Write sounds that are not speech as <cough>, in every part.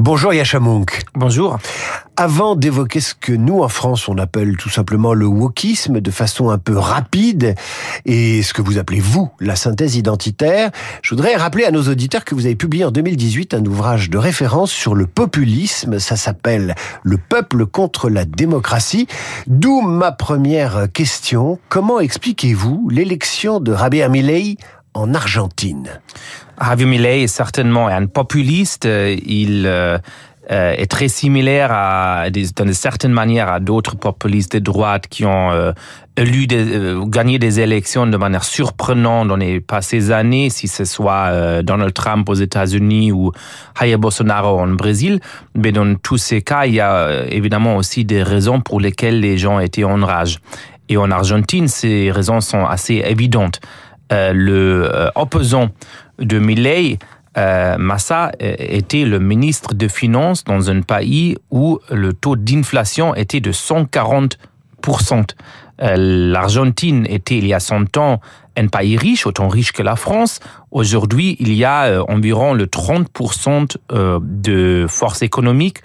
Bonjour Yachamunk. Bonjour. Avant d'évoquer ce que nous en France on appelle tout simplement le wokisme de façon un peu rapide et ce que vous appelez vous la synthèse identitaire, je voudrais rappeler à nos auditeurs que vous avez publié en 2018 un ouvrage de référence sur le populisme, ça s'appelle Le peuple contre la démocratie, d'où ma première question, comment expliquez-vous l'élection de Javier Milei en Argentine Javier Milei est certainement un populiste. Il euh, est très similaire à, d'une certaine manière à d'autres populistes de droite qui ont euh, élu euh, gagné des élections de manière surprenante dans les passées années, si ce soit euh, Donald Trump aux États-Unis ou Jair Bolsonaro en Brésil. Mais dans tous ces cas, il y a euh, évidemment aussi des raisons pour lesquelles les gens étaient en rage. Et en Argentine, ces raisons sont assez évidentes. Euh, le euh, opposant de Milei, euh, Massa, était le ministre de Finances dans un pays où le taux d'inflation était de 140%. L'Argentine était il y a 100 ans un pays riche, autant riche que la France. Aujourd'hui, il y a environ le 30% de force économique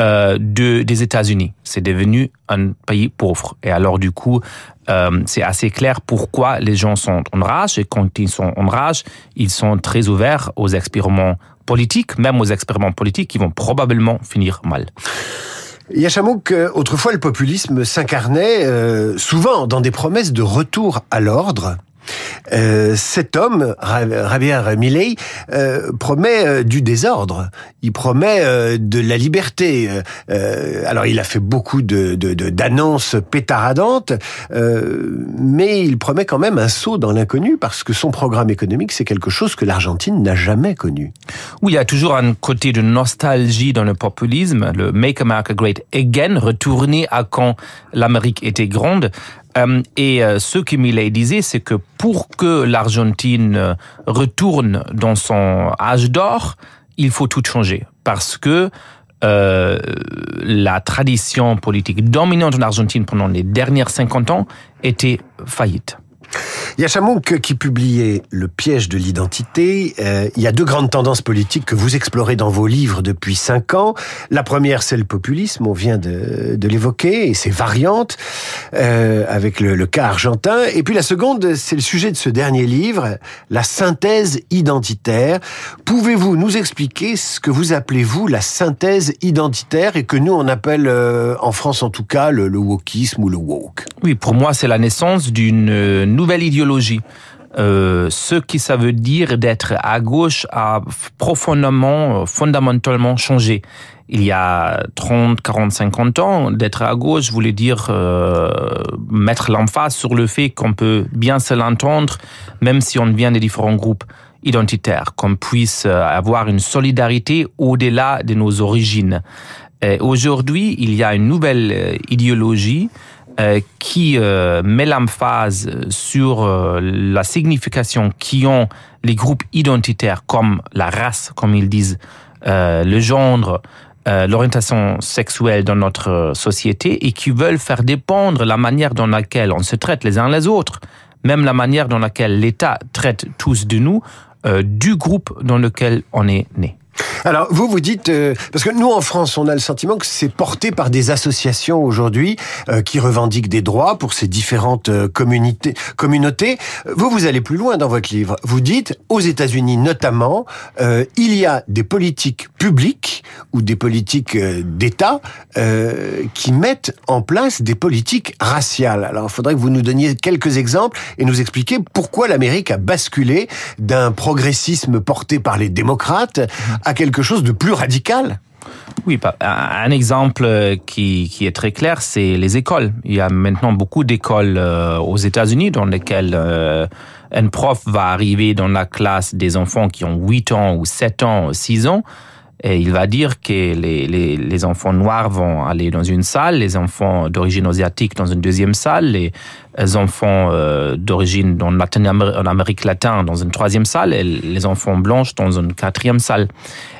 euh, de, des États-Unis. C'est devenu un pays pauvre. Et alors du coup, euh, c'est assez clair pourquoi les gens sont en rage. Et quand ils sont en rage, ils sont très ouverts aux expériments politiques, même aux expériments politiques qui vont probablement finir mal. Yachamouk, autrefois le populisme s'incarnait euh, souvent dans des promesses de retour à l'ordre euh, cet homme, Javier Milei, euh, promet euh, du désordre. Il promet de la liberté. Alors, il a fait beaucoup de d'annonces de, pétaradantes, mais il promet quand même un saut dans l'inconnu parce que son programme économique, c'est quelque chose que l'Argentine n'a jamais connu. Oui, il y a toujours un côté de nostalgie dans le populisme, le Make America Great Again, retourner à quand l'Amérique était grande. Euh, et euh, ce que Millet disait, c'est que pour que l'Argentine euh, retourne dans son âge d'or, il faut tout changer. Parce que euh, la tradition politique dominante en Argentine pendant les dernières 50 ans était faillite. Yachamouk qui publiait Le piège de l'identité, euh, il y a deux grandes tendances politiques que vous explorez dans vos livres depuis cinq ans. La première, c'est le populisme, on vient de, l'évoquer, et ses variantes, euh, avec le, le cas argentin. Et puis la seconde, c'est le sujet de ce dernier livre, la synthèse identitaire. Pouvez-vous nous expliquer ce que vous appelez, vous, la synthèse identitaire, et que nous, on appelle, euh, en France en tout cas, le, le wokisme ou le woke? Oui, pour moi, c'est la naissance d'une nouvelle idéologie euh, ce qui ça veut dire d'être à gauche a profondément, fondamentalement changé. Il y a 30, 40, 50 ans, d'être à gauche voulait dire euh, mettre l'emphase sur le fait qu'on peut bien se l'entendre, même si on vient des différents groupes identitaires, qu'on puisse avoir une solidarité au-delà de nos origines. Aujourd'hui, il y a une nouvelle euh, idéologie euh, qui euh, met l'emphase sur euh, la signification qui ont les groupes identitaires comme la race, comme ils disent, euh, le genre, euh, l'orientation sexuelle dans notre société et qui veulent faire dépendre la manière dans laquelle on se traite les uns les autres, même la manière dans laquelle l'État traite tous de nous, euh, du groupe dans lequel on est né. Alors, vous, vous dites, euh, parce que nous, en France, on a le sentiment que c'est porté par des associations aujourd'hui euh, qui revendiquent des droits pour ces différentes euh, communautés. Vous, vous allez plus loin dans votre livre. Vous dites, aux États-Unis notamment, euh, il y a des politiques publiques ou des politiques euh, d'État qui mettent en place des politiques raciales. Alors, il faudrait que vous nous donniez quelques exemples et nous expliquer pourquoi l'Amérique a basculé d'un progressisme porté par les démocrates à quelque chose de plus radical Oui, un exemple qui, qui est très clair, c'est les écoles. Il y a maintenant beaucoup d'écoles euh, aux États-Unis dans lesquelles euh, un prof va arriver dans la classe des enfants qui ont 8 ans ou 7 ans, 6 ans, et il va dire que les, les, les enfants noirs vont aller dans une salle, les enfants d'origine asiatique dans une deuxième salle, les enfants d'origine en Amérique latine dans une troisième salle et les enfants blanches dans une quatrième salle.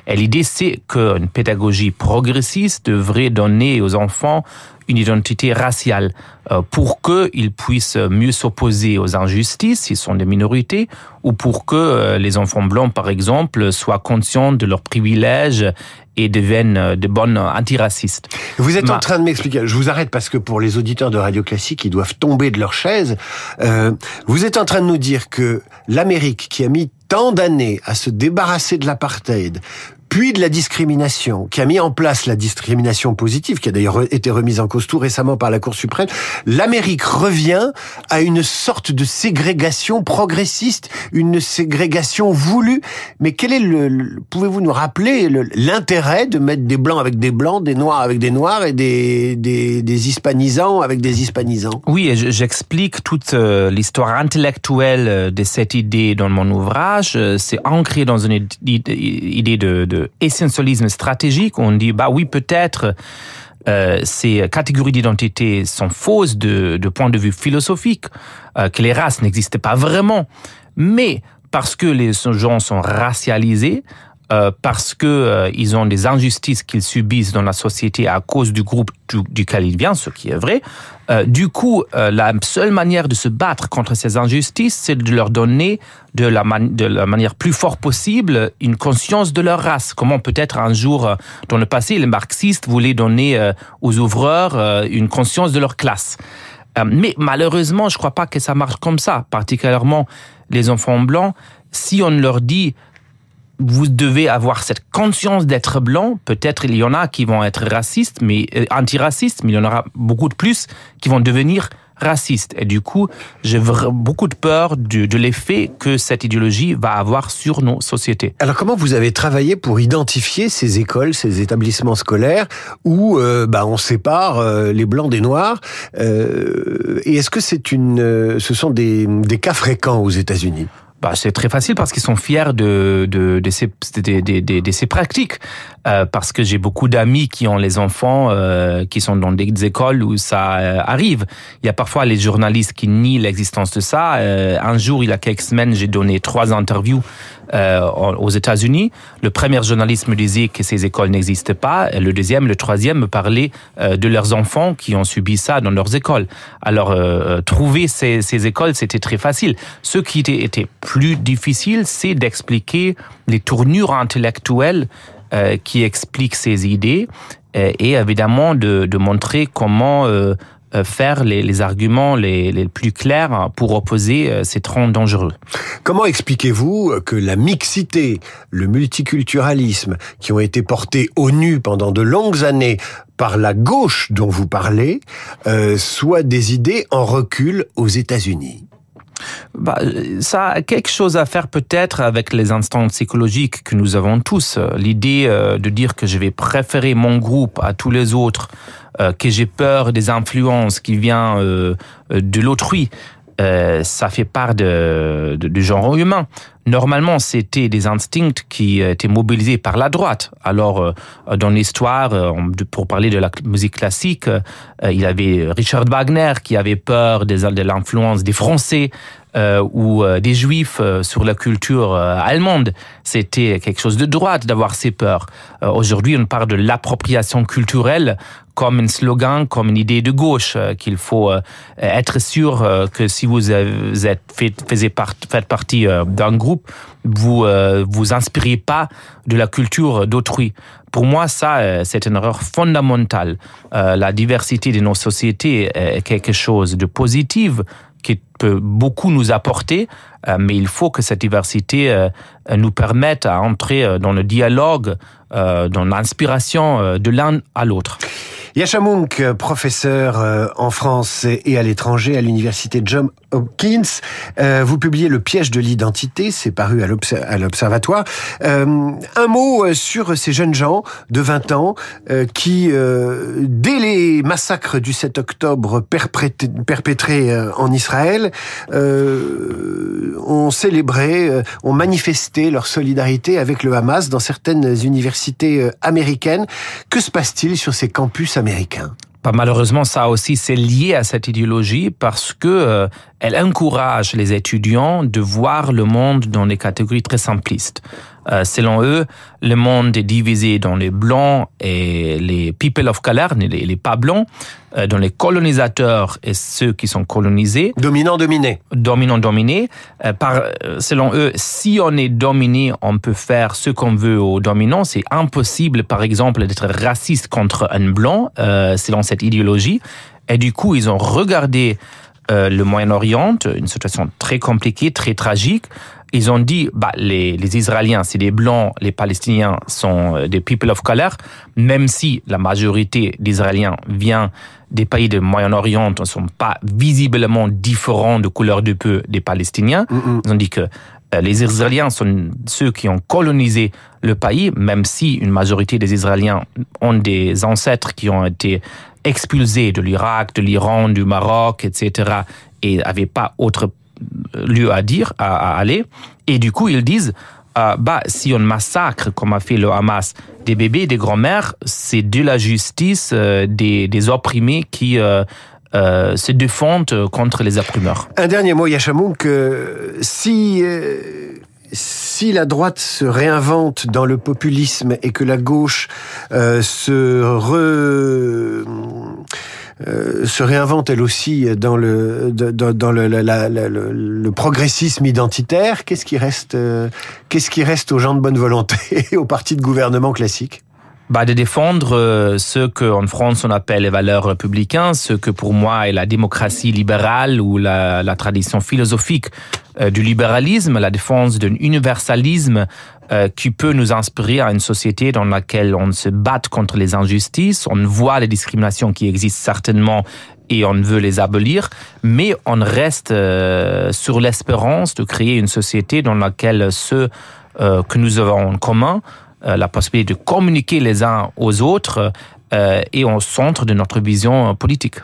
Et l'idée, c'est qu'une pédagogie progressiste devrait donner aux enfants une identité raciale euh, pour qu'ils puissent mieux s'opposer aux injustices s'ils sont des minorités ou pour que euh, les enfants blancs, par exemple, soient conscients de leurs privilèges et deviennent euh, de bonnes antiracistes. Vous êtes en train de m'expliquer, je vous arrête parce que pour les auditeurs de Radio Classique, ils doivent tomber de leur Euh, vous êtes en train de nous dire que l'Amérique, qui a mis tant d'années à se débarrasser de l'apartheid, puis de la discrimination, qui a mis en place la discrimination positive, qui a d'ailleurs été remise en cause tout récemment par la Cour suprême, l'Amérique revient à une sorte de ségrégation progressiste, une ségrégation voulue. Mais quel est le, pouvez-vous nous rappeler l'intérêt de mettre des blancs avec des blancs, des noirs avec des noirs et des, des, des hispanisants avec des hispanisants? Oui, j'explique toute euh, l'histoire intellectuelle euh, de cette idée dans mon ouvrage. Euh, c'est ancré dans une idée de essentialisme stratégique. On dit, bah oui, peut-être euh, ces catégories d'identité sont fausses de, point de vue philosophique, euh, que les races n'existaient pas vraiment. Mais parce que les gens sont racialisés, euh, parce que euh, ils ont des injustices qu'ils subissent dans la société à cause du groupe du, duquel ils viennent, ce qui est vrai. Euh, du coup, la seule manière de se battre contre ces injustices, c'est de leur donner de la, de la manière plus forte possible une conscience de leur race. Comment peut-être un jour dans le passé, les marxistes voulaient donner aux ouvreurs une conscience de leur classe. mais malheureusement, je crois pas que ça marche comme ça, particulièrement les enfants blancs. Si on leur dit vous devez avoir cette conscience d'être blanc. Peut-être il y en a qui vont être racistes, mais euh, antiracistes, mais il y en aura beaucoup de plus qui vont devenir racistes. Et du coup, j'ai beaucoup de peur de, de l'effet que cette idéologie va avoir sur nos sociétés. Alors comment vous avez travaillé pour identifier ces écoles, ces établissements scolaires où euh, bah, on sépare euh, les blancs des noirs euh, Et est-ce que c'est une, euh, ce sont des, des cas fréquents aux États-Unis? Bah, c'est très facile parce qu'ils sont fiers de, de, de, ces, de, de, de ces pratiques. Euh, parce que j'ai beaucoup d'amis qui ont les enfants euh, qui sont dans des écoles où ça euh, arrive. Il y a parfois les journalistes qui nient l'existence de ça. Euh, un jour, il y a quelques semaines, j'ai donné trois interviews aux États-Unis. Le premier journaliste me disait que ces écoles n'existent pas. Le deuxième, le troisième me parlait de leurs enfants qui ont subi ça dans leurs écoles. Alors, trouver ces, ces écoles, c'était très facile. Ce qui était plus difficile, c'est d'expliquer les tournures intellectuelles euh, qui explique ses idées euh, et évidemment de, montrer comment euh, faire les, arguments les, les, plus clairs pour opposer ces troncs dangereux. Comment expliquez-vous que la mixité, le multiculturalisme, qui ont été portés au nu pendant de longues années par la gauche dont vous parlez, soient des idées en recul aux États-Unis? Bah, ça a quelque chose à faire peut-être avec les instants psychologiques que nous avons tous. L'idée euh, de dire que je vais préférer mon groupe à tous les autres, euh, que j'ai peur des influences qui viennent euh, de l'autrui, ça fait part de, du genre humain. Normalement, c'était des instincts qui étaient mobilisés par la droite. Alors, dans l'histoire, pour parler de la musique classique, il y avait Richard Wagner qui avait peur de l'influence des Français euh, ou euh, des juifs euh, sur la culture euh, allemande. C'était quelque chose de droite d'avoir ces peurs. Euh, Aujourd'hui, on parle de l'appropriation culturelle comme un slogan, comme une idée de gauche, euh, qu'il faut euh, être sûr euh, que si vous êtes fait, faisiez part, faites partie euh, d'un groupe, vous euh, vous inspirez pas de la culture d'autrui. Pour moi, ça, euh, c'est une erreur fondamentale. Euh, la diversité de nos sociétés est quelque chose de positif qui peut beaucoup nous apporter, euh, mais il faut que cette diversité euh, nous permette à entrer euh, dans le dialogue, dans l'inspiration de l'un à l'autre. Yasha professeur en France et à l'étranger à l'université John Hopkins, vous publiez Le piège de l'identité, c'est paru à l'Observatoire. Un mot sur ces jeunes gens de 20 ans qui, dès les massacres du 7 octobre perpétrés en Israël, euh, ont célébré, euh, ont manifesté leur solidarité avec le Hamas dans certaines universités euh, américaines. Que se passe-t-il sur ces campus américains? Bah, malheureusement, ça aussi, c'est lié à cette idéologie parce que elle encourage les étudiants de voir le monde dans des catégories très simplistes. Euh, selon eux, le monde est divisé dans les blancs et les people of color, les, les pas blancs, euh, dans les colonisateurs et ceux qui sont colonisés. Dominant, dominé. Dominant, dominé. Euh, par, selon eux, si on est dominé, on peut faire ce qu'on veut aux dominants. C'est impossible, par exemple, d'être raciste contre un blanc, selon cette idéologie. Et du coup, ils ont regardé le Moyen-Orient, une situation très compliquée, très tragique, ils ont dit, bah, les, les Israéliens, c'est des Blancs, les Palestiniens sont euh, des people of color, même si la majorité d'Israéliens vient des pays du Moyen-Orient, ne sont pas visiblement différents de couleur de peu des Palestiniens. Ils ont dit que euh, les Israéliens sont ceux qui ont colonisé le pays, même si une majorité des Israéliens ont des ancêtres qui ont été expulsés de l'Irak, de l'Iran, du Maroc, etc., et n'avaient pas autre lieu à dire, à, aller. Et du coup, ils disent, euh, bah, si on massacre, comme a fait le Hamas, des bébés, des grands-mères, c'est de la justice euh, des, des, opprimés qui euh, se défendent contre les opprimeurs. Un dernier mot, Yachamouk. si si la droite se réinvente dans le populisme et que la gauche se re euh, se réinvente elle aussi dans le dans, dans le, le, progressisme identitaire. Qu'est-ce qui reste euh, Qu'est-ce qui reste aux gens de bonne volonté <laughs> et aux partis de gouvernement classiques? Bah, de défendre euh, ce qu'en France on appelle les valeurs républicaines, ce que pour moi est la démocratie libérale ou la, la tradition philosophique du libéralisme, la défense d'un universalisme euh, qui peut nous inspirer à une société dans laquelle on se bat contre les injustices, on voit les discriminations qui existent certainement et on veut les abolir, mais on reste euh, sur l'espérance de créer une société dans laquelle ceux euh, que nous avons en commun, la possibilité de communiquer les uns aux autres, est au centre de notre vision politique.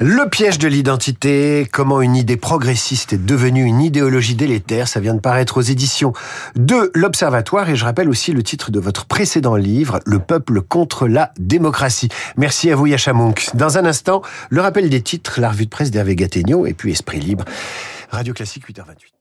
Le piège de l'identité, comment une idée progressiste est devenue une idéologie délétère, ça vient de paraître aux éditions de l'Observatoire et je rappelle aussi le titre de votre précédent livre, Le peuple contre la démocratie. Merci à vous Yachamounk. Dans un instant, le rappel des titres, la revue de presse d'Hervé Gattegno et puis Esprit Libre. Radio Classique 8h28.